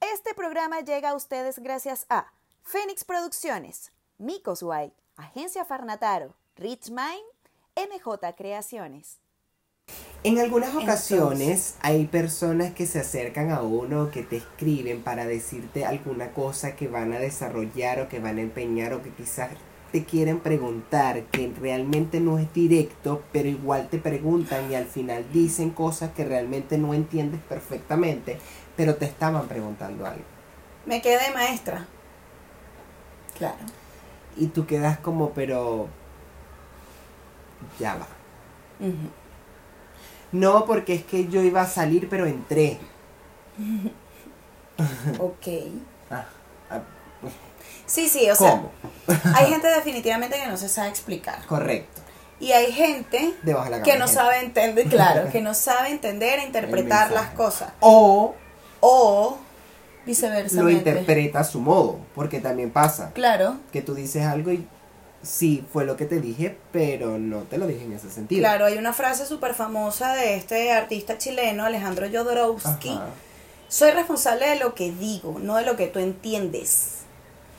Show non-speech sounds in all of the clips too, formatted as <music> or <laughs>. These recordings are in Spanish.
Este programa llega a ustedes gracias a Fénix Producciones, Micos White, Agencia Farnataro, Rich Mind, MJ Creaciones. En algunas ocasiones hay personas que se acercan a uno, que te escriben para decirte alguna cosa que van a desarrollar o que van a empeñar o que quizás te quieren preguntar, que realmente no es directo, pero igual te preguntan y al final dicen cosas que realmente no entiendes perfectamente, pero te estaban preguntando algo. Me quedé maestra. Claro. Y tú quedas como, pero ya va. No, porque es que yo iba a salir, pero entré. <laughs> Ok. Sí, sí, o sea, ¿Cómo? hay gente definitivamente que no se sabe explicar. Correcto. Y hay gente de la que no sabe entender, <laughs> claro, que no sabe entender e interpretar las cosas. O O viceversa. lo interpreta a su modo, porque también pasa Claro, que tú dices algo y sí fue lo que te dije, pero no te lo dije en ese sentido. claro, hay una frase súper famosa de este artista chileno, Alejandro Jodorowsky. Ajá. Soy responsable de lo que digo, no de lo que tú entiendes.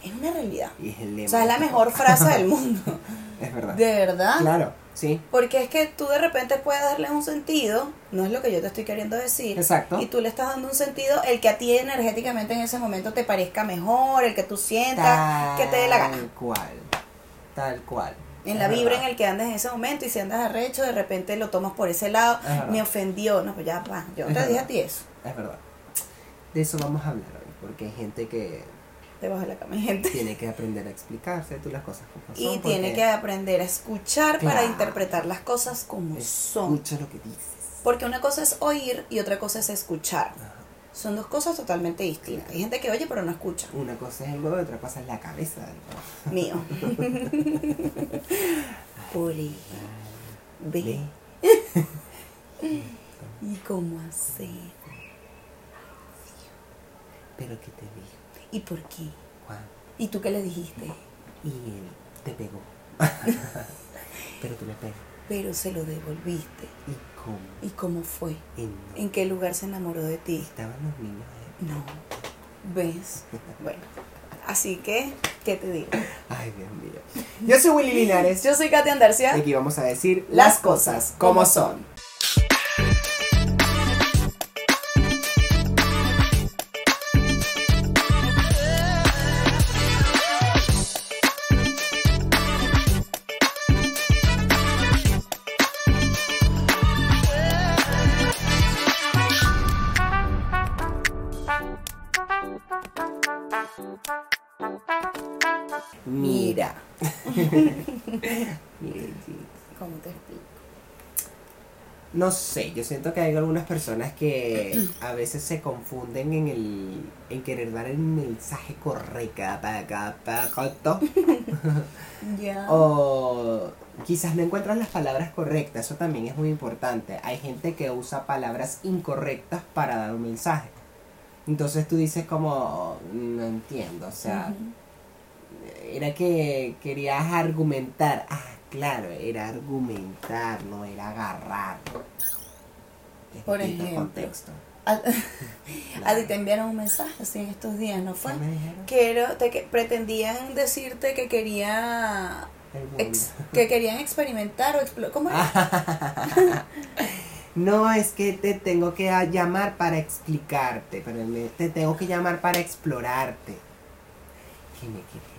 Es una realidad. Es. O sea, es la mejor frase del mundo. <laughs> Es verdad. De verdad. Claro, sí. Porque es que tú de repente puedes darle un sentido, no es lo que yo te estoy queriendo decir. Exacto. Y tú le estás dando un sentido, el que a ti energéticamente en ese momento te parezca mejor, el que tú sientas, que te dé la gana. Tal cual. Tal cual. En la vibra en el que andes en ese momento y si andas arrecho, de repente lo tomas por ese lado, Es me ofendió. No, pues ya va, yo Es te dije a ti eso. Es verdad. De eso vamos a hablar hoy, porque hay gente que Debajo de la cama hay gente. tiene que aprender a explicarse tú las cosas como Y son. tiene porque que aprender a escuchar para interpretar las cosas como son. Escucha lo que dices. Porque una cosa es oír y otra cosa es escuchar. Ajá. Son dos cosas totalmente distintas. Hay gente que oye pero no escucha. Una cosa es el huevo y otra cosa es la cabeza del huevo. Mío. <laughs> Puri. Ve. Ve. <laughs> ¿Y cómo hacer? Pero que te dijo, ¿Y por qué? Juan. ¿Y tú qué le dijiste? Y él te pegó. <laughs> Pero tú le pegas. Pero se lo devolviste. ¿Y cómo? ¿Y cómo fue? Y no. ¿En qué lugar se enamoró de ti? Estaban los niños ahí. No. ¿Ves? <laughs> Bueno. Así que, ¿qué te digo? Ay, Dios mío. Yo soy Willy Linares. Yo soy Katy Andarcia. Y aquí vamos a decir Las cosas como son. No sé, yo siento que hay algunas personas que <clears throat> a veces se confunden en el en querer dar el mensaje correcto <laughs> Ya. o quizás no encuentran las palabras correctas, eso también es muy importante. Hay gente que usa palabras incorrectas para dar un mensaje. Entonces tú dices como no entiendo, o sea, era que querías argumentar. Ah, claro, era argumentar, no era agarrar. Es Por ejemplo. contexto. A, <laughs> a ti te enviaron un mensaje así en estos días, ¿no fue? Era- te- que pretendían decirte que quería ex- que querían experimentar o explorar. ¿Cómo era? <laughs> No, es que te tengo que llamar para explicarte, pero te tengo que llamar para explorarte. ¿Qué me quieres?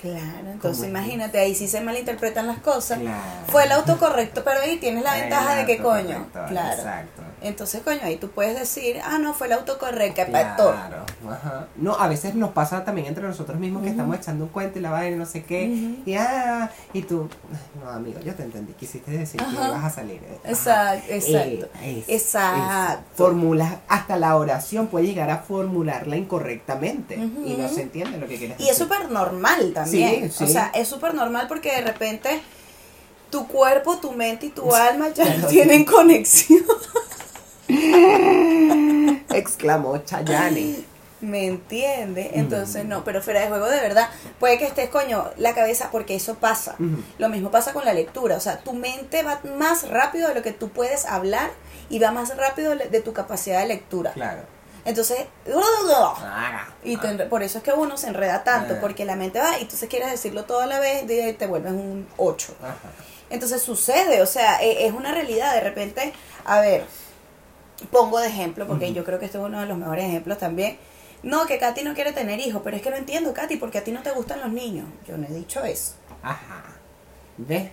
Claro, entonces es? imagínate, ahí sí se malinterpretan las cosas. Claro. Fue el autocorrecto, pero ahí tienes la <laughs> ventaja de que coño. Claro. Exacto. Entonces, coño, ahí tú puedes decir, ah, no, fue el autocorrecto, pastor. Claro, ajá. No, a veces nos pasa también entre nosotros mismos que estamos echando un cuento y la vaina y no sé qué. Y ah, y tú, "Ay, no, amigo, yo te entendí. Quisiste decir que ibas a salir. Ajá. Exacto, exacto. Eh, es- Exacto. es- formulas, hasta la oración puede llegar a formularla incorrectamente y no se entiende lo que quieres Y es decir. súper normal también. Sí, O sí. sea, es súper normal porque de repente tu cuerpo, tu mente y tu alma ya no tienen conexión. <laughs> Exclamó Chayane. ¿Me entiende? Entonces, no, pero fuera de juego de verdad, puede que estés, coño, la cabeza, porque eso pasa. Lo mismo pasa con la lectura, o sea, tu mente va más rápido de lo que tú puedes hablar y va más rápido de tu capacidad de lectura. Claro. Entonces, y te enre- por eso es que uno se enreda tanto, Ah. porque la mente va y entonces quieres decirlo toda la vez y te vuelves un 8. Ajá. Entonces sucede, o sea, e- es una realidad. De repente, a ver, pongo de ejemplo, porque yo creo que este es uno de los mejores ejemplos también. No, que Katy no quiere tener hijos, pero es que no entiendo, Katy, porque a ti no te gustan los niños. Yo no he dicho eso. Ajá. ¿Ves?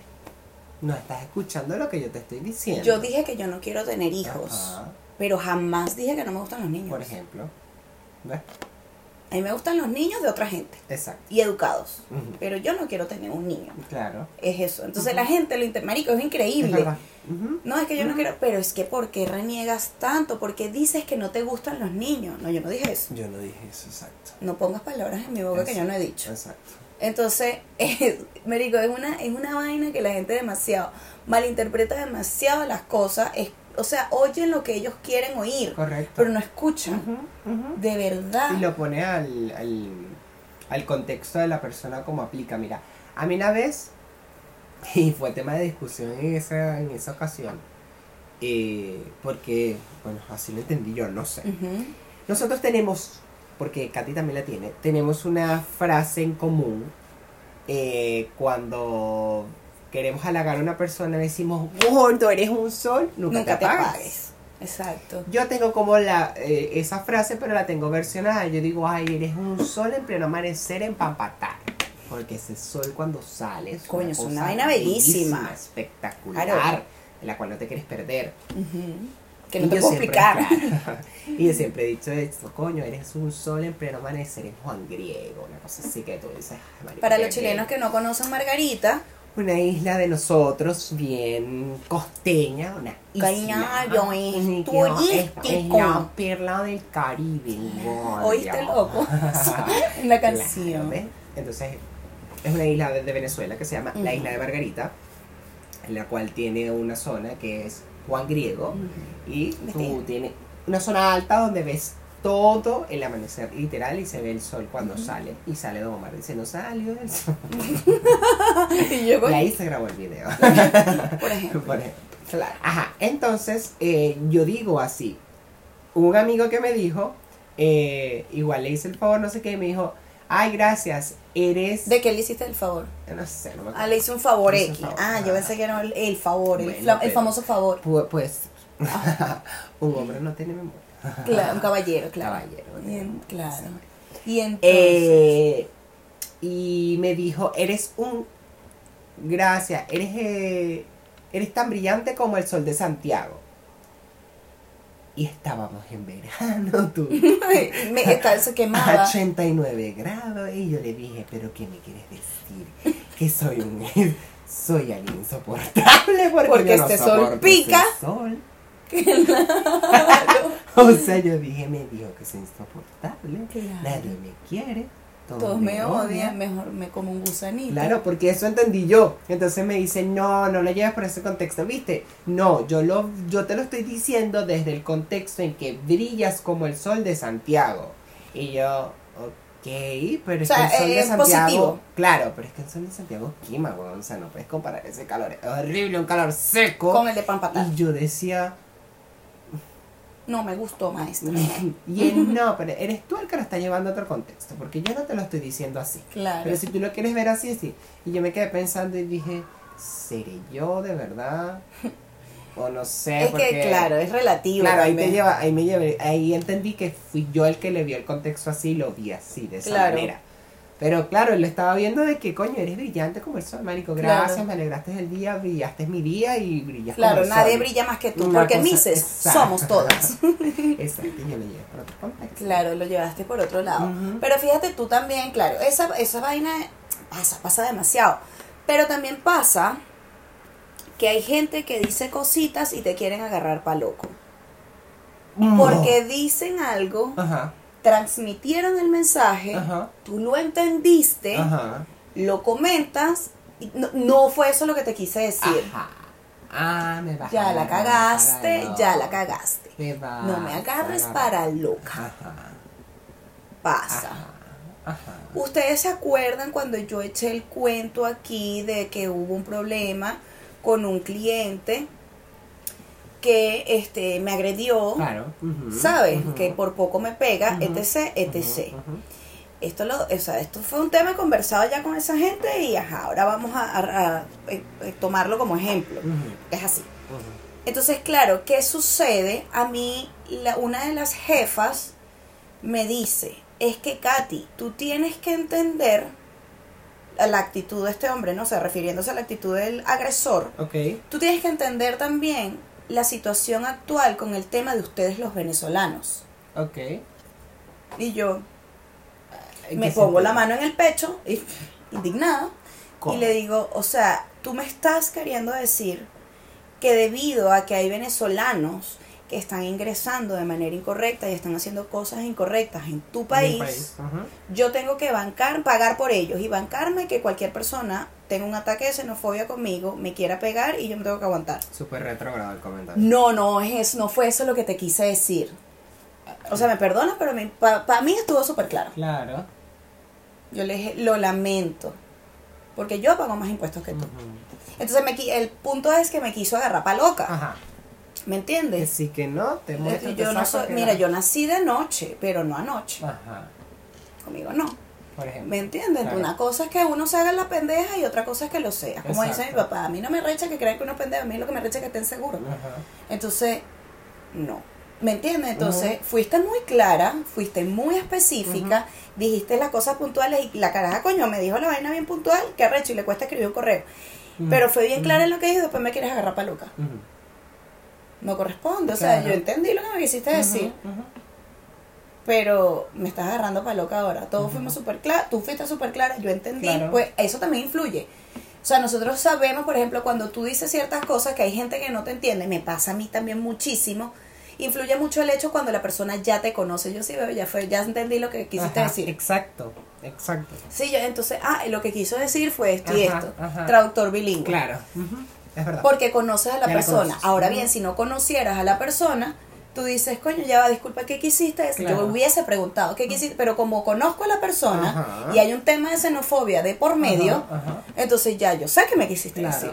No estás escuchando lo que yo te estoy diciendo. Yo dije que yo no quiero tener hijos, Ajá. pero jamás dije que no me gustan los niños. Por ejemplo. ¿Ves? A mí me gustan los niños de otra gente Exacto. y educados, pero yo no quiero tener un niño. Claro. Es eso. Entonces la gente lo inter... Marico, es Es increíble. Ujú. No, es que yo no quiero, pero es que ¿por qué reniegas tanto? ¿Por qué dices que no te gustan los niños? No, yo no dije eso. Yo no dije eso, exacto. No pongas palabras en mi boca que yo no he dicho. Exacto. Entonces, <laughs> es, Merico, es una, es una vaina que la gente demasiado malinterpreta demasiado las cosas. Es, o sea, oyen lo que ellos quieren oír, Correcto. pero no escuchan. De verdad. Y lo pone al, al, al contexto de la persona como aplica. Mira, a mí una vez, <laughs> y fue tema de discusión en esa, en esa ocasión, eh, porque, bueno, así lo entendí yo, no sé. Nosotros tenemos, porque Katy también la tiene, tenemos una frase en común eh, cuando queremos halagar a una persona, decimos, gordo, eres un sol, nunca, Nunca te te apagues. Exacto. Yo tengo como la eh, esa frase, pero la tengo versionada. Yo digo, ay, eres un sol en pleno amanecer en Pampatar. Porque ese sol cuando sale es Coño, es una vaina bellísima. espectacular, Claro. de la cual no te quieres perder. Que Y no te yo puedo explicar. claro. <laughs> y yo siempre he dicho esto, coño, eres un sol en pleno amanecer en Juan Griego, una cosa así que tú dices. "Ay, marico, Para los chilenos bello". que no conocen Margarita, Una isla de nosotros, bien costeña, una isla. Cañario, es turístico. Es, es la perla del Caribe. oíste loco en <laughs> <laughs> la Claro, canción. Entonces, es una isla de, de Venezuela que se llama la isla de Margarita, en la cual tiene una zona que es Juan Griego, y tú tienes una zona alta donde ves todo el amanecer literal y se ve el sol cuando sale y sale Don Omar diciendo salió el sol <laughs> y yo y ahí se grabó el video por ejemplo. Por ejemplo. Claro. Ajá, entonces eh, yo digo así. Un amigo que me dijo, eh, igual le hice el favor, no sé qué, y me dijo, ay, gracias, eres... ¿De qué le hiciste el favor? No sé, no me Ah, acuerdo. le hice un favor un X. favor, Ah, yo pensé que era el, el favor, el, Bueno, famoso favor. Pu- Pues, <laughs> un hombre no tiene memoria. Claro, un <laughs> caballero, claro. Caballero, claro. Y entonces. Eh, y me dijo, eres un... Gracias, eres, eh, eres tan brillante como el sol de Santiago. Y estábamos en verano, <laughs> tú. <laughs> me, se quemaba. 89 grados y yo le dije, pero ¿qué me quieres decir? Que soy un soy alguien insoportable porque, Porque yo no este sol pica. ese sol. <laughs> <laughs> O sea, yo dije, me dijo que soy insoportable, Claro. nadie me quiere, todos, Todos me odian, mejor me como un gusanito. Claro, porque eso entendí yo. Entonces me dice, no, no lo llevas por ese contexto, ¿viste? No, yo lo, yo te lo estoy diciendo desde el contexto en que brillas como el sol de Santiago. Y yo, ok, pero es O sea, que el sol eh, de Santiago. positivo. Claro, pero es que el sol de Santiago quema, weón. O sea, no puedes comparar ese calor. Es horrible, un calor seco. Con el de pan patada. Y yo decía, No me gustó, maestra. <laughs> y él no, pero eres tú el que lo está llevando a otro contexto, porque yo no te lo estoy diciendo así. Claro. Pero si tú lo quieres ver así, sí. Y yo me quedé pensando y dije, ¿seré yo de verdad? O no sé. es porque- que, claro, es relativo. Claro, ahí te lleva, ahí me llevé, ahí entendí que fui yo el que le vio el contexto así y lo vi así, de esa Claro. manera. Pero claro, él lo estaba viendo de que, coño, eres brillante como el sol, marico. Claro. Gracias, me alegraste el día, brillaste mi día y brillas como Claro, el nadie sol. brilla más que tú, Una porque cosa- Mises exacto. somos todas. <laughs> Exacto, y yo lo llevé por otro contexto. Claro, lo llevaste por otro lado. Pero fíjate tú también, claro, esa, esa vaina pasa, pasa demasiado. Pero también pasa que hay gente que dice cositas y te quieren agarrar pa' loco. Porque dicen algo, Ajá, transmitieron el mensaje, ajá, tú lo entendiste, ajá. lo comentas, y no, no fue eso lo que te quise decir. Ajá. Ah, me Ya la cagaste, ya la cagaste. Me No me agarres para loca. Ajá. pasa. Ajá, ajá. Ustedes se acuerdan cuando yo eché el cuento aquí de que hubo un problema con un cliente que este me agredió, Claro. ¿sabes? Que por poco me pega, etc, etc. Esto lo, o sea, esto fue un tema conversado ya con esa gente y ajá, ahora vamos a, a- a, eh, tomarlo como ejemplo. Es así. Entonces, claro, ¿qué sucede? A mí, la, una de las jefas me dice, es que Katy, tú tienes que entender la actitud de este hombre, no o sea, refiriéndose a la actitud del agresor, Ok. tú tienes que entender también la situación actual con el tema de ustedes los venezolanos. Ok. Y yo ¿En me pongo la mano en el pecho, indignada, ¿Cómo? y le digo, o sea, tú me estás queriendo decir que debido a que hay venezolanos que están ingresando de manera incorrecta y están haciendo cosas incorrectas en tu En país, yo tengo que bancar, pagar por ellos y bancarme que cualquier persona tenga un ataque de xenofobia conmigo, me quiera pegar y yo me tengo que aguantar. Súper retrogrado el comentario. No, no, es eso, no fue eso lo que te quise decir. O sea, me perdonas, pero para mí estuvo súper claro. Claro. Yo le dije, lo lamento, porque yo pago más impuestos que tú. Entonces me, el punto es que me quiso agarrar pa' loca, Ajá. ¿me Que entiendes? sí que no, te Es muestro, te yo no soy, mira, yo nací de noche, pero no anoche. Ajá. Conmigo no. Por ejemplo. ¿Me entiendes? Claro. Una cosa es que uno se haga la pendeja y otra cosa es que lo sea. Como dice mi papá, a mí no me recha que crean que uno es pendejo, a mí lo que me recha es que estén seguros. Ajá. Entonces, no. ¿Me entiendes? Entonces, fuiste muy clara, fuiste muy específica, dijiste las cosas puntuales y la caraja, coño, me dijo la vaina bien puntual, que arrecho y le cuesta escribir un correo. Pero fue bien clara en lo que dijo y después me quieres agarrar pa' loca. Ujú. No corresponde, o sea, yo entendí lo que me quisiste decir. Pero me estás agarrando pa' loca ahora. Todos fuimos súper claros, tú fuiste súper clara, yo entendí, Claro. pues eso también influye. O sea, nosotros sabemos, por ejemplo, cuando tú dices ciertas cosas que hay gente que no te entiende, me pasa a mí también muchísimo. Influye mucho el hecho cuando la persona ya te conoce. Yo sí veo, ya fue, ya entendí lo que quisiste Ajá, decir. Exacto, exacto. Sí, yo entonces, ah, lo que quiso decir fue esto y esto. ajá. Traductor bilingüe. Claro. Es verdad. Porque conoces a la Ya persona. Ahora bien, si no conocieras a la persona, tú dices, coño, ya va, disculpa, ¿qué quisiste? Claro. Yo hubiese preguntado, ¿qué quisiste? Pero como conozco a la persona Ajá. y hay un tema de xenofobia de por medio, Ajá, ajá. entonces ya yo sé que me quisiste Claro. decir.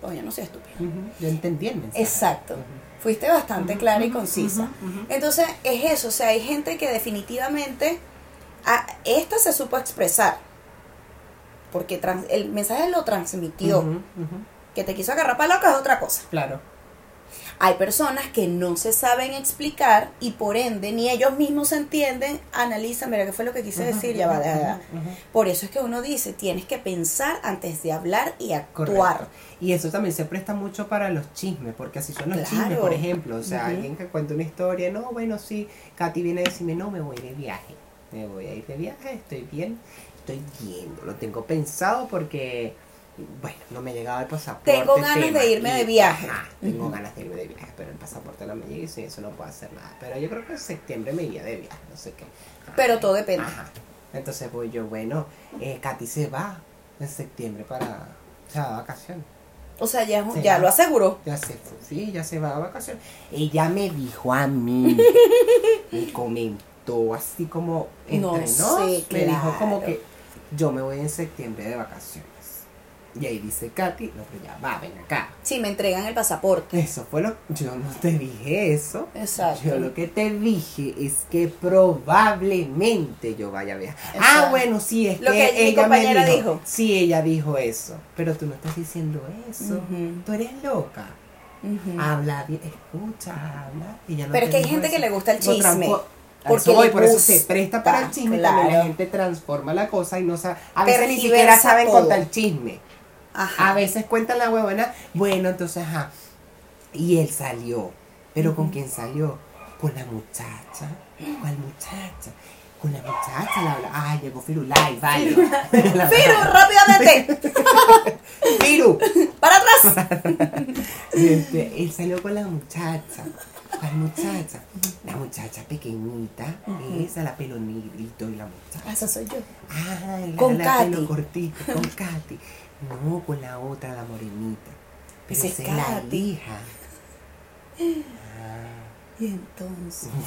Coño, no soy estúpida. Yo entendí el mensaje. Exacto. Fuiste bastante clara y concisa. Entonces, es eso. O sea, hay gente que definitivamente. a- esta se supo expresar. Porque trans- el mensaje lo transmitió. Que te quiso agarrar para loca es otra cosa. Claro. Hay personas que no se saben explicar y por ende ni ellos mismos se entienden, analizan, mira, ¿qué fue lo que quise decir? Ya va, ya, ya. Por eso es que uno dice, tienes que pensar antes de hablar y actuar. Correcto. Y eso también se presta mucho para los chismes, porque así son los Claro. chismes, por ejemplo. O sea, alguien que cuenta una historia, no, bueno, sí, Katy viene a decirme, no, me voy de viaje. Me voy a ir de viaje, estoy bien, estoy viendo, lo tengo pensado porque, bueno, no me llegaba el pasaporte. Tengo ganas de irme de viaje. ajá, tengo ganas de irme de viaje, pero el pasaporte no me llega y sin eso no puedo hacer nada. Pero yo creo que en septiembre me iría de viaje, no sé qué. Pero todo depende. Ajá. Entonces voy yo, bueno, eh, Katy se va en septiembre para, o sea, vacaciones. O sea, ya, Sí. ya lo aseguró. Ya se fue, sí, ya se va a vacaciones. Ella me dijo a mí, me <laughs> comentó así como entre No sé, me dijo como que yo me voy en septiembre de vacaciones. Y ahí dice Katy, no, pero ya va, ven acá. Si me entregan el pasaporte. Eso fue lo, yo no te dije eso. Exacto. Yo lo que te dije es que probablemente yo vaya a viajar. Ah, bueno, sí, es Lo que, que mi ella compañera me dijo. dijo. Sí, ella dijo eso. Pero tú no estás diciendo eso. Ujú. Tú eres loca. Habla bien, escucha, habla. y ya no Pero es que hay gente que le gusta el chisme, a porque voy, por eso se presta para el chisme. También la claro. gente transforma la cosa y no sabe. A veces ni siquiera saben todo. contar el chisme. Ajá. A veces cuentan la huevona, bueno, entonces, ajá. Y él salió. ¿Pero con quién salió? Con la muchacha. ¿Cuál muchacha? Con la muchacha. La, la- ay, llegó Firulai, vale. <laughs> La- Firu, rápidamente. Firu. Para atrás. Este, él salió con la muchacha. ¿Cuál muchacha? La muchacha pequeñita. Esa, la pelo negrito y la muchacha. Ah, Esa soy yo. Ah, la, Con la Katy. pelo cortito, con Katy. No, con la otra, la morenita. Pero Esa es la hija. Ah, Y entonces. <laughs>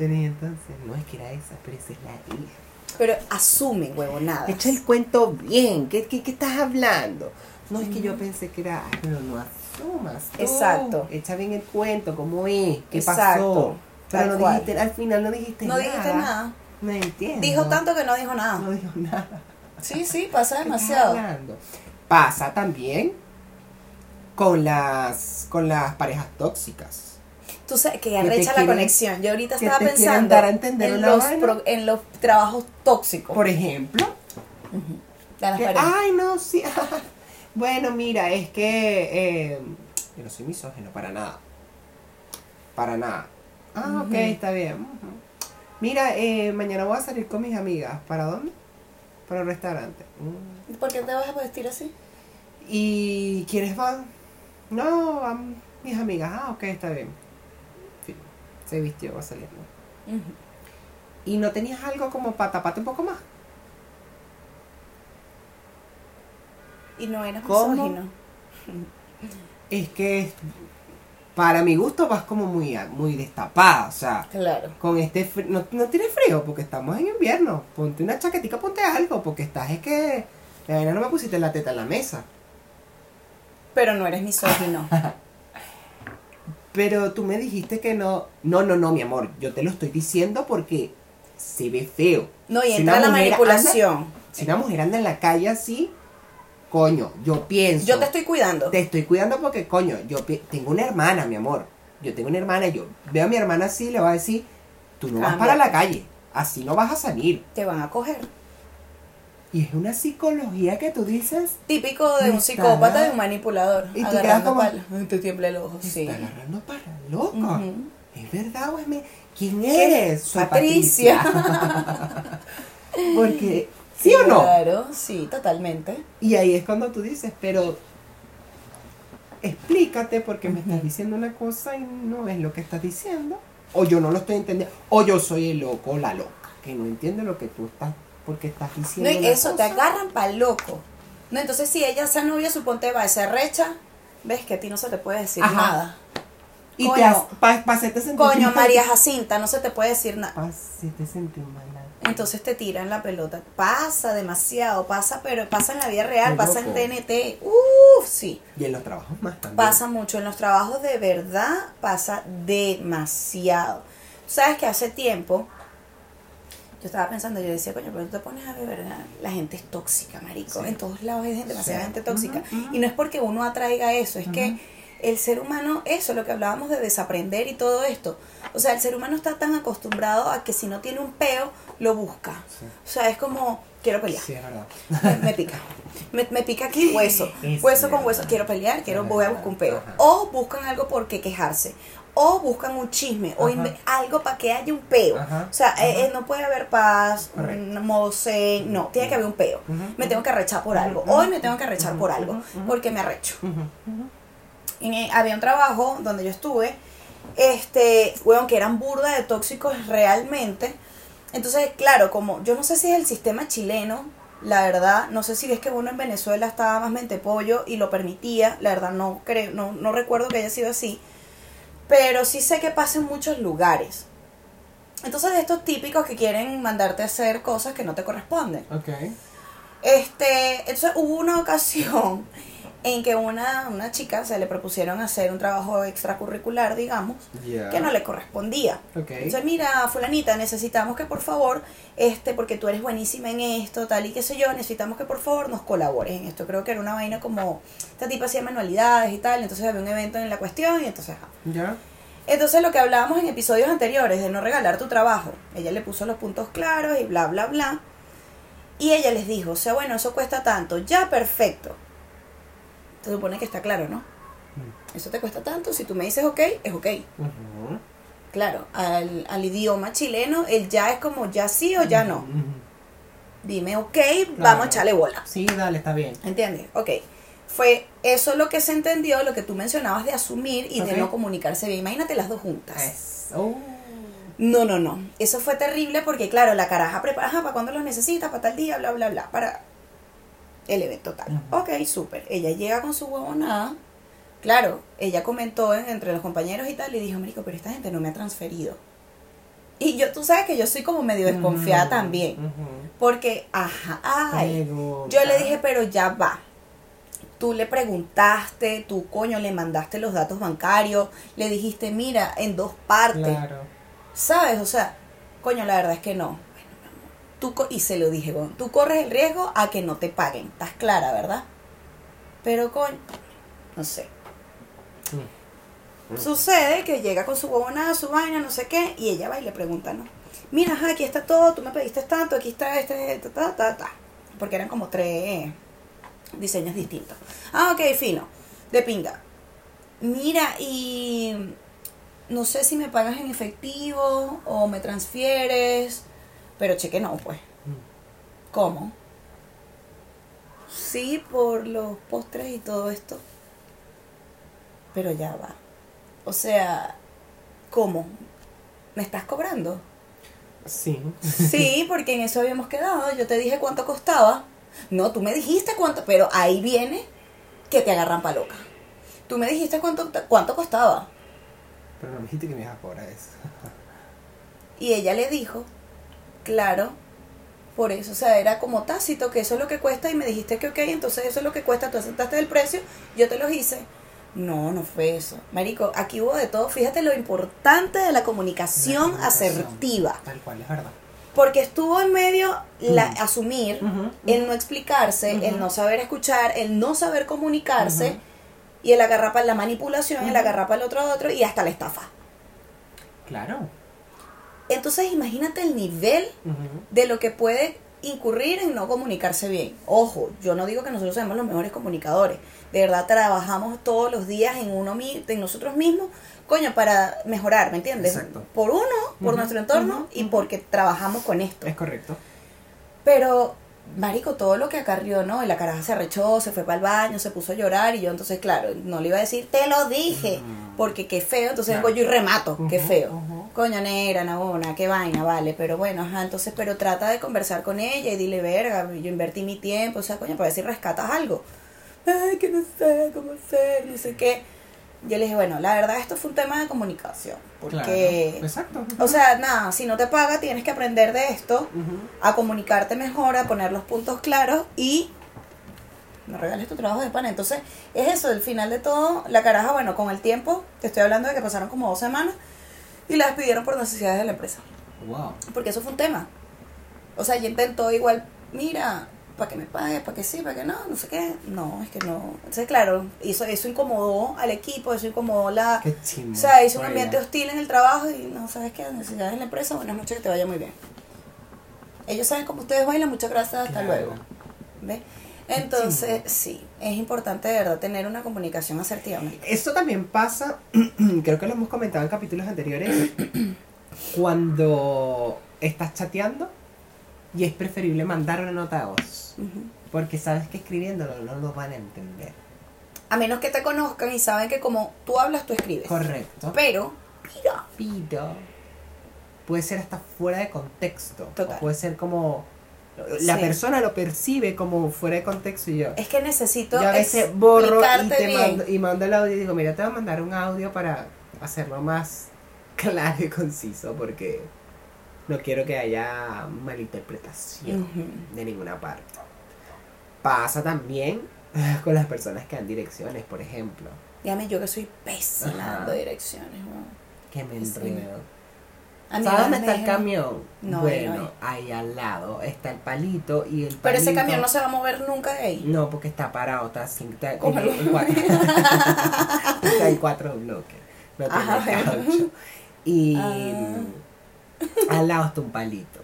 Y entonces, no es que era esa, pero esa es la hija. Pero asumen, huevonada. Echa el cuento bien, ¿qué, qué, qué estás hablando? No es que yo pensé que era, pero no asumas. tú. Exacto. Echa bien el cuento, ¿cómo es? ¿Qué Exacto, pasó? Pero tal no cual. dijiste, al final no dijiste No nada. dijiste nada. No entiendo. Dijo tanto que no dijo nada. No dijo nada. Sí, sí, pasa ¿Qué estás demasiado. Pasa también con las con las parejas tóxicas. Tú sabes que arrecha la quieren- conexión. Yo ahorita estaba pensando dar a entender en los, pro- en los trabajos tóxicos Por ejemplo, las que, ay no, sí. <laughs> bueno, mira, es que eh, yo no soy misógino para nada. Para nada. Ah, ok, Ujú. está bien. Mira, eh, mañana voy a salir con mis amigas. ¿Para dónde? Para un restaurante. Mm. ¿Por qué te vas a vestir así? ¿Y quiénes van? No, van mis amigas. Ah, ok, está bien. Sí, se vistió, va saliendo. ¿Y no tenías algo como para taparte un poco más? Y no eras misógino. Es que para mi gusto vas como muy, muy destapada, o sea, Claro. con este no, no tienes frío porque estamos en invierno. Ponte una chaquetica, ponte algo, porque estás es que la vaina no me pusiste la teta en la mesa. Pero no eres misógino. <laughs> Pero tú me dijiste que no. No, no, no, mi amor. Yo te lo estoy diciendo porque se ve feo. No, y Si entra la manipulación. anda- si una mujer anda en la calle así, coño, yo pienso. Yo te estoy cuidando. Te estoy cuidando porque, coño, yo tengo una hermana, mi amor. Yo tengo una hermana y yo veo a mi hermana así y le voy a decir, tú no vas para la calle. Así no vas a salir. Te van a coger. Y es una psicología que tú dices, Típico de un está- psicópata, de un manipulador. Y tú agarrando quedas como- Te tiembla el ojo. Sí. está agarrando para loco. ¿Es verdad o es me... ¿Quién eres? Soy Patricia. Patricia. <laughs> Porque, ¿sí o no? Claro, sí, totalmente. Y ahí es cuando tú dices, pero explícate porque me estás diciendo una cosa y no es lo que estás diciendo. O yo no lo estoy entendiendo. O yo soy el loco o la loca, que no entiende lo que tú estás, porque estás No, diciendo. y una eso, te agarran para loco. No, entonces si ella, esa novia, suponte va, se recha, ves que a ti no se te puede decir Ajá. nada. Y Coño. te has, pa, pa hacerte sentir Coño. María Jacinta, no se te puede decir nada. Pa sentir mal. Entonces te tiran la pelota. Pasa demasiado, pasa, pero pasa en la vida real, pasa loco. en TNT. Uff, sí. Y en los trabajos más también. Pasa mucho. En los trabajos de verdad pasa demasiado. Sabes que hace tiempo yo estaba pensando, yo decía, coño, pero tú te pones a ver, ¿verdad? la gente es tóxica, marico. Sí. En todos lados hay gente, demasiada Sí. gente tóxica. Y no es porque uno atraiga eso, es que el ser humano, eso, lo que hablábamos de desaprender y todo esto. O sea, el ser humano está tan acostumbrado a que si no tiene un peo, lo busca. Sí. O sea, es como, quiero pelear. Sí, es verdad. Me, me pica. Me, me pica aquí <laughs> hueso. Es hueso con hueso. Quiero pelear, quiero, voy a buscar un peo. Ajá. O buscan algo por qué quejarse. O buscan un chisme. O Ajá. algo para que haya un peo. Ajá. O sea, eh, eh, no puede haber paz, modo zen. No, tiene que haber un peo. Me tengo que arrechar por algo. Hoy me tengo que arrechar por algo. Porque me arrecho. En, eh, había un trabajo donde yo estuve, este, weón, que eran burda de tóxicos realmente. Entonces, claro, como yo no sé si es el sistema chileno, la verdad, no sé si es que uno en Venezuela estaba más mente pollo y lo permitía, la verdad no creo, no, no recuerdo que haya sido así, pero sí sé que pasa en muchos lugares. Entonces, de estos típicos que quieren mandarte a hacer cosas que no te corresponden. Ok. Este, entonces hubo una ocasión en que una, una chica se le propusieron hacer un trabajo extracurricular, digamos, que no le correspondía. Ok. Entonces, mira, fulanita, necesitamos que por favor, este, porque tú eres buenísima en esto, tal y qué sé yo, necesitamos que por favor nos colabores en esto. Creo que era una vaina como, esta tipa hacía manualidades y tal, entonces había un evento en la cuestión y entonces, ajá. Ya. Entonces lo que hablábamos en episodios anteriores de no regalar tu trabajo, ella le puso los puntos claros y bla, bla, bla. Y ella les dijo, o sea, bueno, eso cuesta tanto, ya perfecto. Se supone que está claro, ¿no? Eso te cuesta tanto, si tú me dices ok, es ok. Claro, al, al idioma chileno, el ya es como ya sí o ya no. Dime ok, vamos a echarle bola. Sí, dale, está bien. ¿Entiendes? Ok. Fue eso lo que se entendió, lo que tú mencionabas de asumir y de no comunicarse bien. Imagínate las dos juntas. Eso. No, no, no. Eso fue terrible porque, claro, la caraja prepara, ajá, para cuando los necesitas, para tal día, bla, bla, bla, para el evento tal. Ujú. Ok, súper. Ella llega con su huevonada, claro, ella comentó en- entre los compañeros y tal, y dijo, Marico, pero esta gente no me ha transferido. Y yo, tú sabes que yo soy como medio desconfiada también. Porque, ajá, ay. Yo le dije, pero ya va. Tú le preguntaste, tú coño, le mandaste los datos bancarios, le dijiste, mira, en dos partes. Claro. ¿Sabes? O sea, coño, la verdad es que no. Tú y se lo dije, bueno, tú corres el riesgo a que no te paguen. Estás clara, ¿verdad? Pero coño, no sé. Mm. Sucede que llega con su huevonada, su vaina, no sé qué, y ella va y le pregunta, ¿no? Mira, ajá, aquí está todo, tú me pediste tanto, aquí está este, ta, ta, ta, ta. Porque eran como tres diseños distintos. Ah, ok, fino, de pinga. Mira, y no sé si me pagas en efectivo o me transfieres, pero cheque no, pues. ¿Cómo? Sí, por los postres y todo esto. Pero ya va. O sea, ¿cómo? ¿Me estás cobrando? Sí. Sí, porque en eso habíamos quedado. Yo te dije cuánto costaba. No, tú me dijiste cuánto, pero ahí viene que te agarran pa' loca. Tú me dijiste cuánto, cuánto costaba. Pero no me dijiste que me ibas a cobrar eso. Y ella le dijo, claro, por eso, o sea, era como tácito, que eso es lo que cuesta, y me dijiste que ok, entonces eso es lo que cuesta, tú aceptaste el precio, yo te los hice. No, no fue eso. Marico, aquí hubo de todo. Fíjate lo importante de la comunicación, La comunicación. asertiva. Tal cual, es verdad. Porque estuvo en medio la, asumir, el no explicarse, el no saber escuchar, el no saber comunicarse, y el agarrar para la manipulación, el agarrar para el otro a otro, y hasta la estafa. Claro. Entonces imagínate el nivel de lo que puede incurrir en no comunicarse bien. Ojo, yo no digo que nosotros seamos los mejores comunicadores. De verdad trabajamos todos los días en uno en nosotros mismos, coño, para mejorar, ¿me entiendes? Exacto. Por uno, por nuestro entorno y porque trabajamos con esto. Es correcto. Pero, marico, todo lo que acarrió, ¿no? Y la caraja se arrechó, se fue para el baño, se puso a llorar y yo entonces, claro, no le iba a decir, te lo dije, Mm. porque qué feo, entonces Claro. vengo yo y remato, qué feo. ujú. Coño negra, nabona, qué vaina, vale, pero bueno, ajá, entonces, pero trata de conversar con ella y dile, verga, yo invertí mi tiempo, o sea, coño, para ver si rescatas algo. Ay, que no sé cómo hacer, no sé qué. Yo le dije, bueno, la verdad esto fue un tema de comunicación, porque... Claro. Exacto. O sea, nada, si no te paga, tienes que aprender de esto, a comunicarte mejor, a poner los puntos claros y no regales tu trabajo de pana. Entonces, es eso, el final de todo, la caraja, bueno, con el tiempo, te estoy hablando de que pasaron como dos semanas y la despidieron por necesidades de la empresa. Wow. Porque eso fue un tema. O sea, ella intentó igual, mira, para que me pague, para que sí, para que no, no sé qué. No, es que no. Entonces, claro, hizo, eso incomodó al equipo, eso incomodó la... Qué chimbo. O sea, hizo un ambiente hostil en el trabajo y no sabes qué, necesidades en la empresa, buenas noches, que te vaya muy bien. Ellos saben cómo ustedes bailan, muchas gracias, hasta Claro. luego. ¿Ves? Entonces, sí, es importante de verdad tener una comunicación asertiva. Eso también pasa, <clears throat> creo que lo hemos comentado en capítulos anteriores, <clears throat> cuando estás chateando y es preferible mandar una nota de voz. Porque sabes que escribiéndolo no lo van a entender. A menos que te conozcan y saben que como tú hablas, tú escribes. Correcto. Pero, mira, Pero puede ser hasta fuera de contexto. Total. Puede ser como... La Sí. persona lo percibe como fuera de contexto y yo... es que necesito Yo a veces borro y te mando, y mando el audio y digo, mira, te voy a mandar un audio para hacerlo más claro y conciso porque no quiero que haya malinterpretación de ninguna parte. Pasa también <laughs> con las personas que dan direcciones, por ejemplo, Dígame yo que soy pésima dando direcciones. ¿no? que me enredo. ¿Sabes dónde está el camión? No, bueno, ahí al lado está el palito y el palito... Pero ese camión no se va a mover nunca de ahí. No, porque está parado, está, sin, está, ¿Cómo en- cuatro. <laughs> está en cuatro bloques. No <laughs> tiene Ajá, caucho. Y Ah. Al lado está un palito.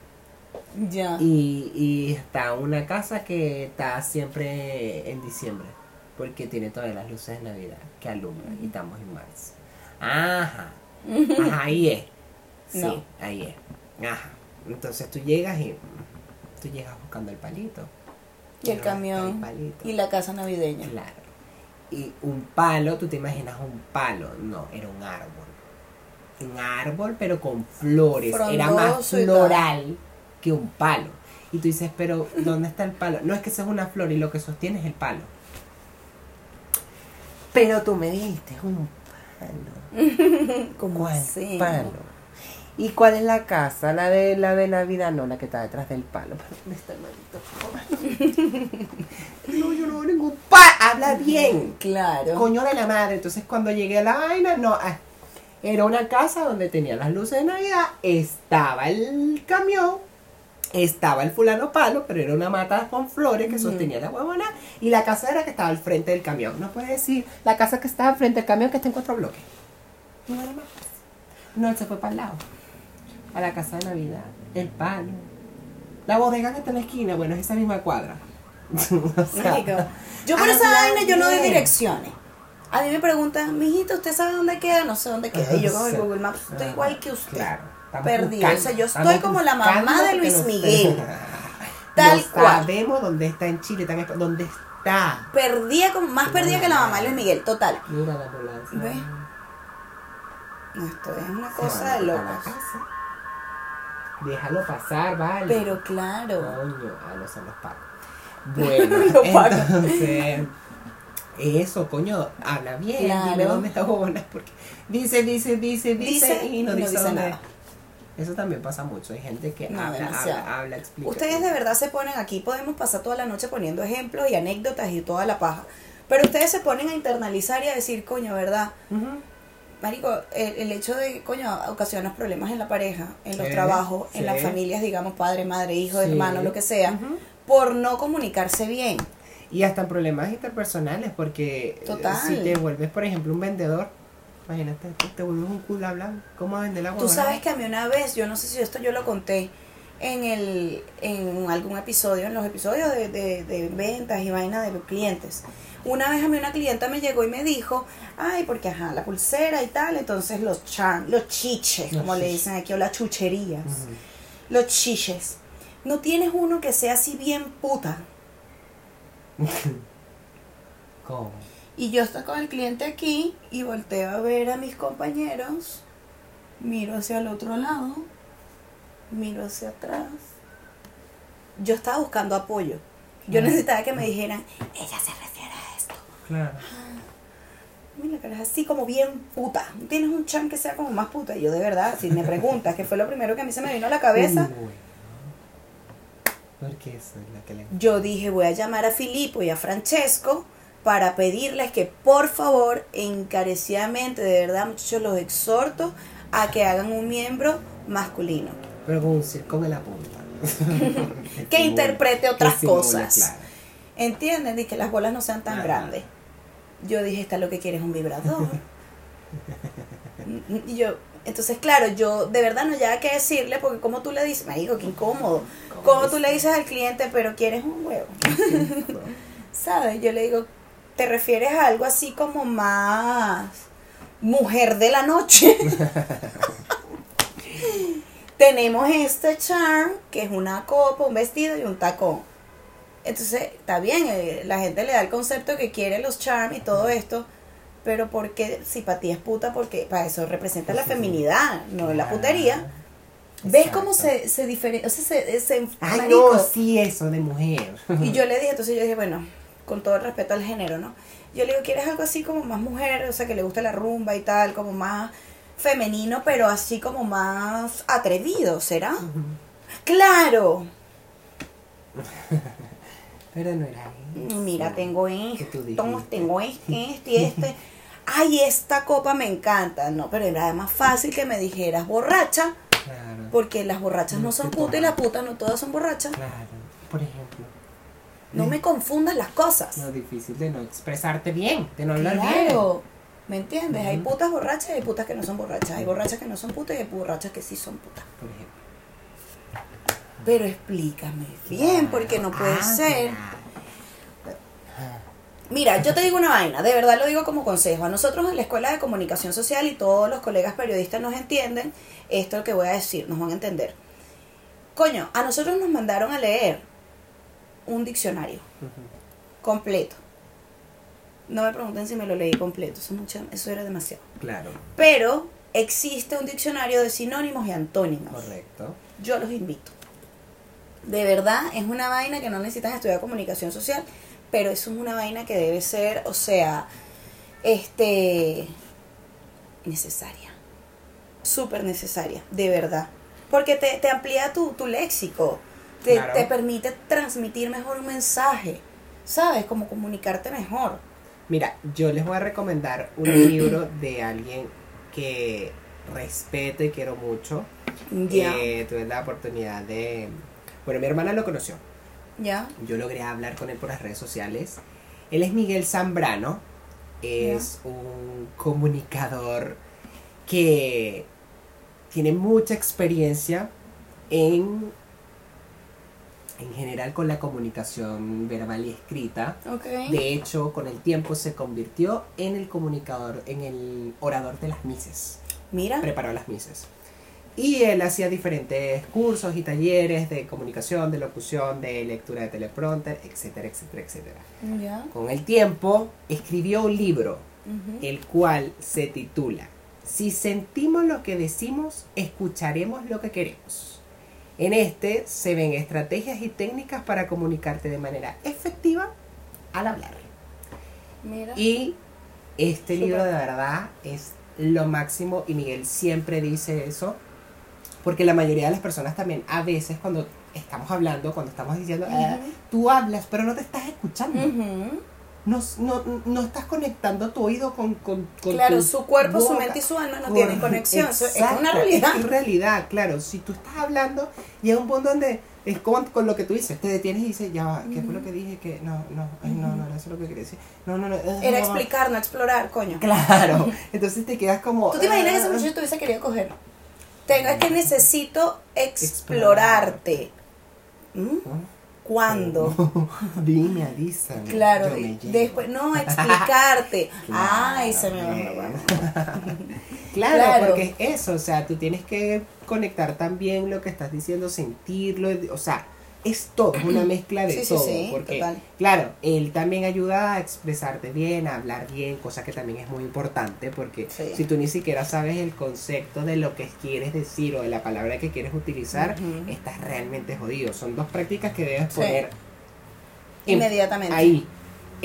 Ya. Y, y está una casa que está siempre en diciembre. Porque tiene todas las luces de Navidad que alumbran. Y estamos en marzo. Ajá. Ajá, ahí es. Sí, No. ahí es. Ajá. Entonces tú llegas y tú llegas buscando el palito. Y el camión. palito. Y la casa navideña. Claro. Y un palo, tú te imaginas un palo. No, era un árbol. Un árbol, pero con flores. era más floral que un palo. Y tú dices, pero ¿dónde está el palo? No es que sea una flor y lo que sostiene es el palo. Pero tú me diste un palo. <laughs> ¿Cómo ¿Cuál así? palo? ¿Y cuál es la casa? La de la de Navidad, no, la que está detrás del palo. ¿dónde está el maldito palo? No, yo no veo ningún palo. Habla bien. Claro. Coño de la madre. Entonces cuando llegué a la vaina, no. Era una casa donde tenía las luces de Navidad. Estaba el camión. Estaba el fulano palo, pero era una mata con flores que sostenía la huevona. Y la casa era que estaba al frente del camión. No puede decir la casa que estaba al frente del camión que está en cuatro bloques. No era más. No, él se fue para el lado. A la casa de Navidad. El palo. La bodega que está en la esquina, bueno, es esa misma cuadra. <laughs> O sea, Yo por esa vaina yo no doy direcciones. A mí me preguntan, mijito, ¿usted sabe dónde queda? No sé dónde queda. Y yo con el <laughs> Google Maps estoy igual que usted. Claro. O sea, yo estoy como la mamá de Luis Miguel. <laughs> Tal No cual. Sabemos dónde está en Chile, tan esp- dónde está. Perdida, como, más perdida que la mamá de Luis Miguel, total. Mira la ambulancia. ¿Ves? No, esto es una cosa de locos. Déjalo pasar, vale. Pero claro. Coño, ah, no son los pagos. <laughs> Bueno, Los entonces, eso, coño, habla bien, Claro. dime dónde está bobonas, porque dice, dice, dice, dice, Dice y no dice, nada. Eso también pasa mucho, hay gente que No, habla, habla, habla, explica. Ustedes de verdad se ponen aquí, podemos pasar toda la noche poniendo ejemplos y anécdotas y toda la paja. Pero ustedes se ponen a internalizar y a decir, coño, ¿verdad? Marico, el, el hecho de, coño, ocasionas problemas en la pareja, en los trabajos, en las familias, digamos, padre, madre, hijo, Sí. hermano, lo que sea, por no comunicarse bien. Y hasta problemas interpersonales, porque eh, Total. si te vuelves, por ejemplo, un vendedor, imagínate, te- vuelves un culo hablando, ¿cómo vender la Tú sabes que a mí una vez, yo no sé si esto yo lo conté en el en algún episodio, en los episodios de, de, de ventas y vainas de clientes. Una vez a mí una clienta me llegó y me dijo, ay, porque ajá, la pulsera y tal, entonces los charm, los chiches, Los como le dicen aquí, o las chucherías, los chiches. No tienes uno que sea así bien puta. <laughs> ¿Cómo? Y yo estoy con el cliente aquí y volteo a ver a mis compañeros, miro hacia el otro lado, miro hacia atrás. Yo estaba buscando apoyo. Yo necesitaba que me dijeran, ella se refiere a esto. Claro. Mira, cara, es así como bien puta. ¿No tienes un chan que sea como más puta? Y yo de verdad, si me preguntas, que fue lo primero que a mí se me vino a la cabeza, Uy. Porque eso es la que le... yo dije, voy a llamar a Filippo y a Francesco para pedirles que por favor, encarecidamente, de verdad, muchachos, los exhorto a que hagan un miembro masculino. Pero con un circo en la punta. <laughs> Que interprete otras Que cosas. claro. ¿Entienden? Y que las bolas no sean tan Ajá. grandes. Yo dije, esta lo que quiere es un vibrador. <laughs> y yo, entonces, claro, yo de verdad no ya que decirle, porque como tú le dices, me digo, qué incómodo. Como tú le dices al cliente, pero quieres un huevo. <laughs> ¿Sabes? Yo le digo, ¿te refieres a algo así como más mujer de la noche? <laughs> Tenemos este charm, que es una copa, un vestido y un tacón. Entonces, está bien, eh, la gente le da el concepto que quiere los charms y todo esto, pero porque si para ti es puta, porque para eso representa la feminidad, no la putería. ¿Ves cómo se, se diferencia? O sea, se, se Ay, no, sí, eso de mujer. Y yo <laughs> le dije, entonces yo dije, bueno, con todo el respeto al género, ¿no? Yo le digo, ¿quieres algo así como más mujer? O sea, que le guste la rumba y tal, como más femenino, pero así como más atrevido, ¿será? Claro. <laughs> Pero no era eso. Mira, tengo ¿Qué tú esto, tengo este, este y <laughs> este. Ay, esta copa me encanta. No, pero era más fácil que me dijeras borracha, Claro. porque las borrachas no No son putas y las putas no todas son borrachas. Claro. Por ejemplo. No me confundas las cosas. Lo difícil de no expresarte bien, de no hablar bien. Claro. ¿Me entiendes? Hay putas borrachas y hay putas que no son borrachas. Hay borrachas que no son putas y hay borrachas que sí son putas. Por ejemplo. Pero explícame bien, porque no puede Ah, ser. Mira, yo te digo una vaina, de verdad lo digo como consejo. A nosotros en la Escuela de Comunicación Social y todos los colegas periodistas nos entienden, esto es lo que voy a decir, nos van a entender. Coño, a nosotros nos mandaron a leer un diccionario completo. No me pregunten si me lo leí completo, eso, mucha- eso era demasiado. Claro. Pero existe un diccionario de sinónimos y antónimos. Correcto. Yo los invito. De verdad, es una vaina que no necesitan estudiar comunicación social, pero eso es una vaina que debe ser, o sea, este, necesaria. Súper necesaria, de verdad. Porque te, te amplía tu, tu léxico, te, Claro. te permite transmitir mejor un mensaje, ¿sabes? Como comunicarte mejor. Mira, yo les voy a recomendar un <clears throat> libro de alguien que respeto y quiero mucho. Ya. Eh, tuve la oportunidad de... Bueno, mi hermana lo conoció. ¿Ya? Yo logré hablar con él por las redes sociales. Él es Miguel Zambrano. Es un comunicador que tiene mucha experiencia en, en general con la comunicación verbal y escrita. Ok. De hecho, con el tiempo se convirtió en el comunicador, en el orador de las mises. Mira. Preparó las mises. Y él hacía diferentes cursos y talleres de comunicación, de locución, de lectura de teleprompter, etcétera, etcétera, etcétera. Con el tiempo escribió un libro, el cual se titula Si sentimos lo que decimos, escucharemos lo que queremos. En este se ven estrategias y técnicas para comunicarte de manera efectiva al hablar. Mira. Y este libro de verdad es lo máximo y Miguel siempre dice eso, porque la mayoría de las personas también a veces cuando estamos hablando, cuando estamos diciendo, "Ah, Ujú. tú hablas, pero no te estás escuchando. Ujú. no, no, no estás conectando tu oído con, con, con Claro, tu su cuerpo, su boca. mente y su alma no Con- tienen conexión. Eso es Exacto, una realidad. Es realidad, claro. Si tú estás hablando, llega un punto donde es con, con lo que tú dices, te detienes y dices, ya va, ¿qué fue lo que dije? Que no, no, ay, no, no, no, eso es lo que quería decir. No, no, no. eh, Era explicar, no explorar, coño. Claro. <laughs> Entonces te quedas como. ¿Tú te imaginas que ese ah, muchacho te hubiese querido coger? Tengo, es que necesito explorarte. ¿Mm? ¿no? ¿Cuándo? <laughs> Dime, avísame. Claro, después, no, explicarte. <laughs> Claro, Ay, se me va <laughs> Claro, Claro. porque es eso, o sea, tú tienes que conectar también lo que estás diciendo, sentirlo, o sea, es todo, es una <clears throat> mezcla de Sí, todo. sí, porque, total. claro, él también ayuda a expresarte bien, a hablar bien, cosa que también es muy importante, porque si tú ni siquiera sabes el concepto de lo que quieres decir o de la palabra que quieres utilizar, estás realmente jodido. Son dos prácticas que debes poner en- Inmediatamente. ahí.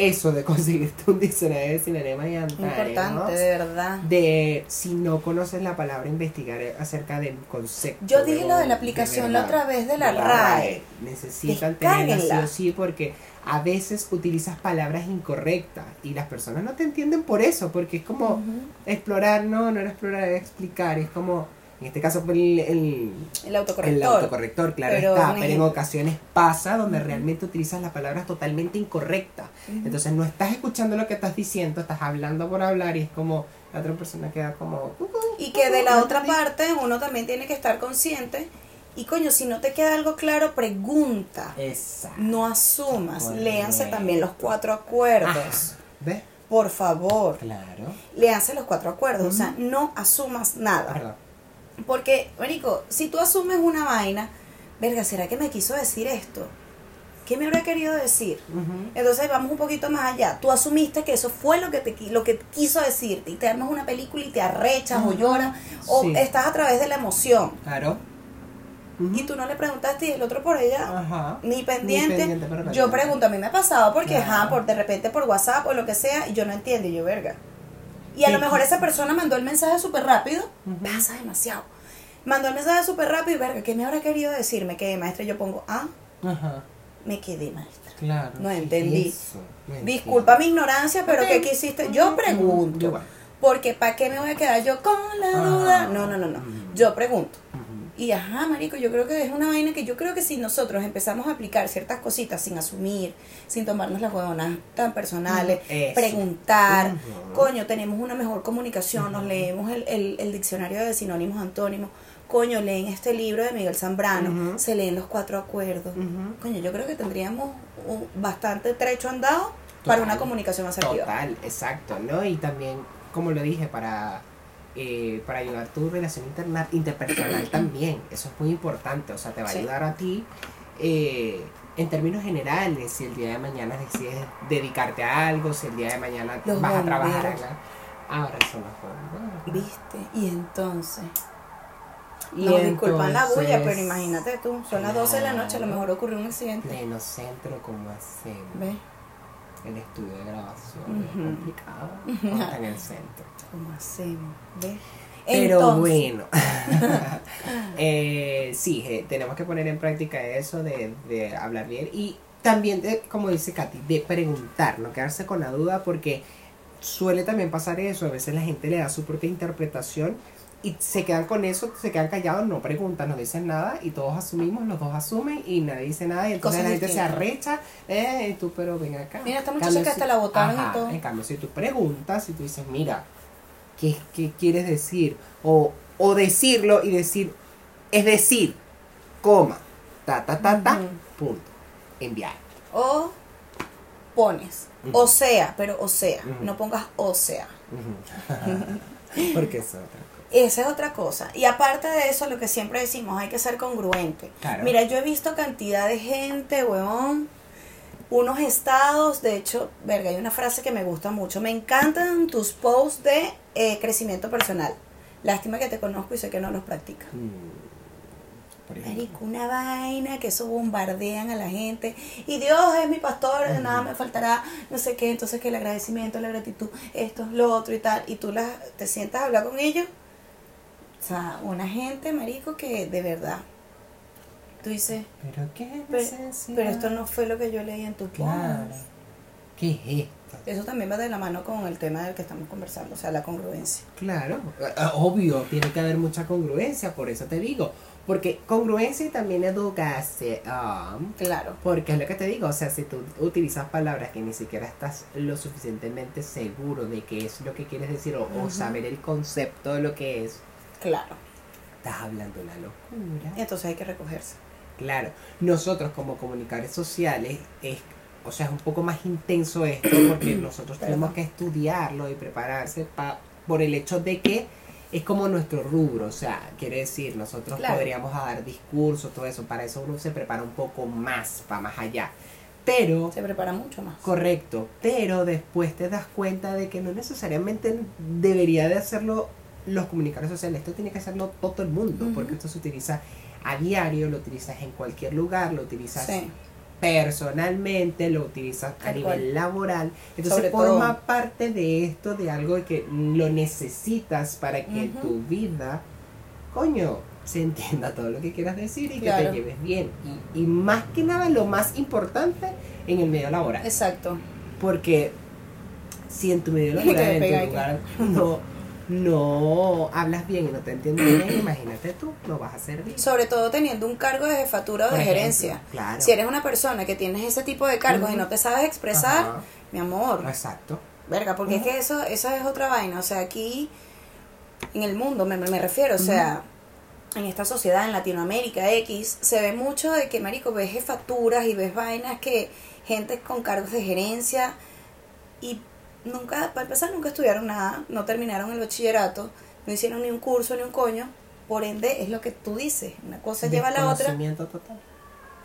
Eso de conseguirte un diccionario de sinónimos y Importante, de verdad. de si no conoces la palabra investigar acerca del concepto Yo dije lo de la aplicación la verdad, otra vez de la RAE. necesitan tenerla sí o sí porque a veces utilizas palabras incorrectas y las personas no te entienden por eso porque es como explorar no no era explorar era explicar es como en este caso fue el, el, El autocorrector. el autocorrector, claro Pero está, pero en ocasiones pasa donde realmente utilizas las palabras totalmente incorrectas. Entonces no estás escuchando lo que estás diciendo, estás hablando por hablar y es como la otra persona queda como... "Cucú, Y que de cucú, la no otra entendí". parte uno también tiene que estar consciente. Y coño, si no te queda algo claro, pregunta. Exacto. No asumas. Correcto. Léanse también los cuatro acuerdos. ¿Ves? Por favor. Claro. Léanse los cuatro acuerdos. O sea, no asumas nada. Verdad. Porque, Marico, si tú asumes una vaina, verga, ¿será que me quiso decir esto? ¿Qué me habrá querido decir? Entonces vamos un poquito más allá. Tú asumiste que eso fue lo que te lo que quiso decirte y te armas una película y te arrechas o lloras o Sí. estás a través de la emoción Claro. Y tú no le preguntaste y el otro por ella Ajá. ni pendiente. yo pregunto, a mí me ha pasado porque, Claro. ajá, por de repente por WhatsApp o lo que sea, y yo no entiendo, y yo, verga. Y a Sí. lo mejor esa persona mandó el mensaje súper rápido, Ujú. pasa demasiado. Mandó el mensaje súper rápido y, verga, ¿qué me habrá querido decir? Me quedé maestra, y yo pongo, ah, Ajá. me quedé maestra. Claro. No ¿qué es entendí. eso? Disculpa mi ignorancia, pero. ¿qué quisiste? Yo pregunto. Yo. Porque ¿para qué me voy a quedar yo con la Ah. duda? No, no, no, no. Ujú. Yo pregunto. Y ajá, marico, yo creo que es una vaina que yo creo que si nosotros empezamos a aplicar ciertas cositas sin asumir, sin tomarnos las huevonas tan personales, Eso. preguntar, coño, tenemos una mejor comunicación, nos leemos el, el, el diccionario de sinónimos antónimos, coño, leen este libro de Miguel Zambrano, se leen los cuatro acuerdos. Coño, yo creo que tendríamos un bastante trecho andado para una comunicación asertiva. Total, exacto, ¿no? Y también, como lo dije, para, eh, para ayudar tu relación interna, interpersonal <clears throat> también, eso es muy importante, o sea, te va a Sí. ayudar a ti eh, en términos generales, si el día de mañana decides dedicarte a algo, si el día de mañana Los vas a trabajar acá. Ahora son los bomberos. ¿Viste? Y entonces. Y Nos disculpan la bulla, pero imagínate tú, son las 12 de la noche, a lo mejor ocurrió un accidente. Pleno centro, ¿cómo hacemos? ¿Ves? El estudio de grabación es complicado. Está en el centro. ¿Cómo hacemos? ¿Ves? Pero Entonces, bueno, <laughs> <laughs> Eh, sí, eh, tenemos que poner en práctica eso de, de hablar bien y también, de, como dice Katy, de preguntar, no quedarse con la duda porque suele también pasar eso, a veces la gente le da su propia interpretación y se quedan con eso, se quedan callados, no preguntan, no dicen nada y todos asumimos, los dos asumen y nadie dice nada y entonces Cosas la gente se arrecha, eh, tú pero ven acá. Mira, esta muchacha que si- hasta la botaron y todo. En cambio, si tú preguntas y tú dices, mira, ¿qué, qué quieres decir? O, o decirlo y decir, es decir, coma, ta, ta, ta, ta, punto, enviar. O pones, o sea, pero o sea, no pongas o sea. <laughs> Porque eso es otra cosa. Esa es otra cosa. Y aparte de eso, lo que siempre decimos, hay que ser congruente. Claro. Mira, yo he visto cantidad de gente, weón, unos estados, de hecho, verga, hay una frase que me gusta mucho. Me encantan tus posts de eh, crecimiento personal. Lástima que te conozco y sé que no los practicas. Mm. Marico, una vaina que eso bombardean a la gente. Y Dios es mi pastor, nada me faltará, no sé qué. Entonces, que el agradecimiento, la gratitud, esto, lo otro y tal. Y tú las, te sientas a hablar con ellos. O sea, una gente, marico, que de verdad. Tú dices, Pero qué pero, necesidad. pero esto no fue lo que yo leí en tu Claro. ¿Qué es esto? Eso también va de la mano con el tema del que estamos conversando, o sea, la congruencia. Claro, obvio, tiene que haber mucha congruencia, por eso te digo. Porque congruencia y también educación. Claro. Porque es lo que te digo, o sea, si tú utilizas palabras que ni siquiera estás lo suficientemente seguro de qué es lo que quieres decir o, saber el concepto de lo que es, Claro. estás hablando una locura. Entonces hay que recogerse. Claro, nosotros como comunicadores sociales es, o sea, es un poco más intenso esto <clears throat> porque nosotros tenemos que estudiarlo y prepararse pa- por el hecho de que es como nuestro rubro, o sea, quiere decir, nosotros Claro. podríamos dar discursos, todo eso, para eso uno se prepara un poco más, para más allá. Pero, Se prepara mucho más. correcto, pero después te das cuenta de que no necesariamente debería de hacerlo los comunicadores sociales, esto tiene que hacerlo todo el mundo, porque esto se utiliza a diario, lo utilizas en cualquier lugar, lo utilizas Sí. personalmente, lo utilizas a nivel laboral. Entonces Sobre forma todo. parte de esto, de algo que lo necesitas para que Ujú. tu vida, coño, se entienda todo lo que quieras decir y que te lleves bien. Y, y más que nada, lo más importante en el medio laboral. Exacto. Porque si en tu medio <laughs> laboral, en tu lugar, no, no hablas bien y no te entienden bien, <clears throat> imagínate tú, no vas a hacer bien. Sobre todo teniendo un cargo de jefatura o de ejemplo, gerencia. Claro. Si eres una persona que tienes ese tipo de cargos y no te sabes expresar, Ajá, mi amor, Exacto. verga, porque es que eso, eso es otra vaina. O sea, aquí en el mundo me, me refiero, o sea, en esta sociedad, en Latinoamérica X, se ve mucho de que, marico, ves jefaturas y ves vainas que gente con cargos de gerencia y nunca, para empezar, nunca estudiaron nada, no terminaron el bachillerato, no hicieron ni un curso ni un coño. Por ende, es lo que tú dices, una cosa lleva a la otra. Total.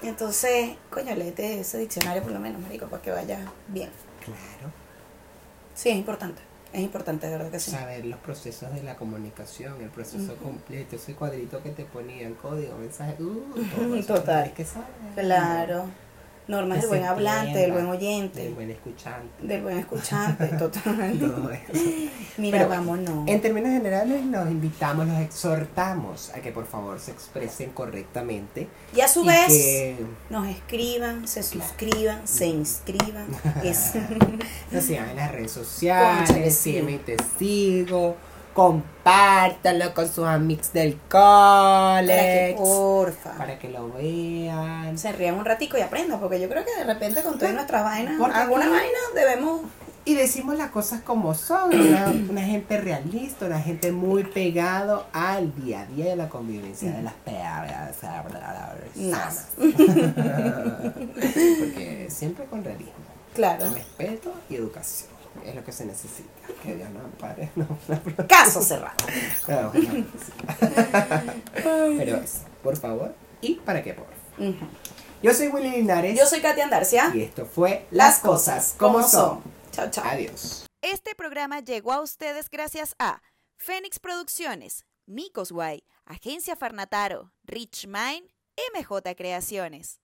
Entonces, coño, léete ese diccionario por lo menos, marico, para que vaya bien. Claro. Sí, es importante. Es importante, de verdad que sí. Saber los procesos de la comunicación, el proceso completo, ese cuadrito que te ponían, código, mensaje, uh, todo Total. que saber. Claro. Normas del buen hablante, del buen oyente, Del buen escuchante. del buen escuchante, <laughs> totalmente. todo eso. Mira, Pero, vámonos. En términos generales, los invitamos, los exhortamos a que por favor se expresen correctamente. Y a su y vez, que nos escriban, se suscriban, se inscriban. <laughs> Es- nos sigan en las redes sociales, sígueme y te sigo, compártanlo con sus amigos del college, para que, porfa, para que lo vean. se rían un ratico y aprendan, porque yo creo que de repente con todas nuestras vainas, alguna vaina debemos... Y decimos las cosas como son, una, una gente realista, una gente muy pegado al día a día de la convivencia de las perras. <laughs> Porque siempre con realismo, Claro. respeto y educación. Es lo que se necesita. Que Dios nos ampare. No, no, Caso cerrado. no, no. Pero es, por favor, y para que por. Ujú. Yo soy Willy Linares. Yo soy Katia Andarcia. Y esto fue Las Cosas como son. Chao, chao. Adiós. Este programa llegó a ustedes gracias a Fénix Producciones, Micos Guay, Agencia Farnataro, Rich Mind, MJ Creaciones.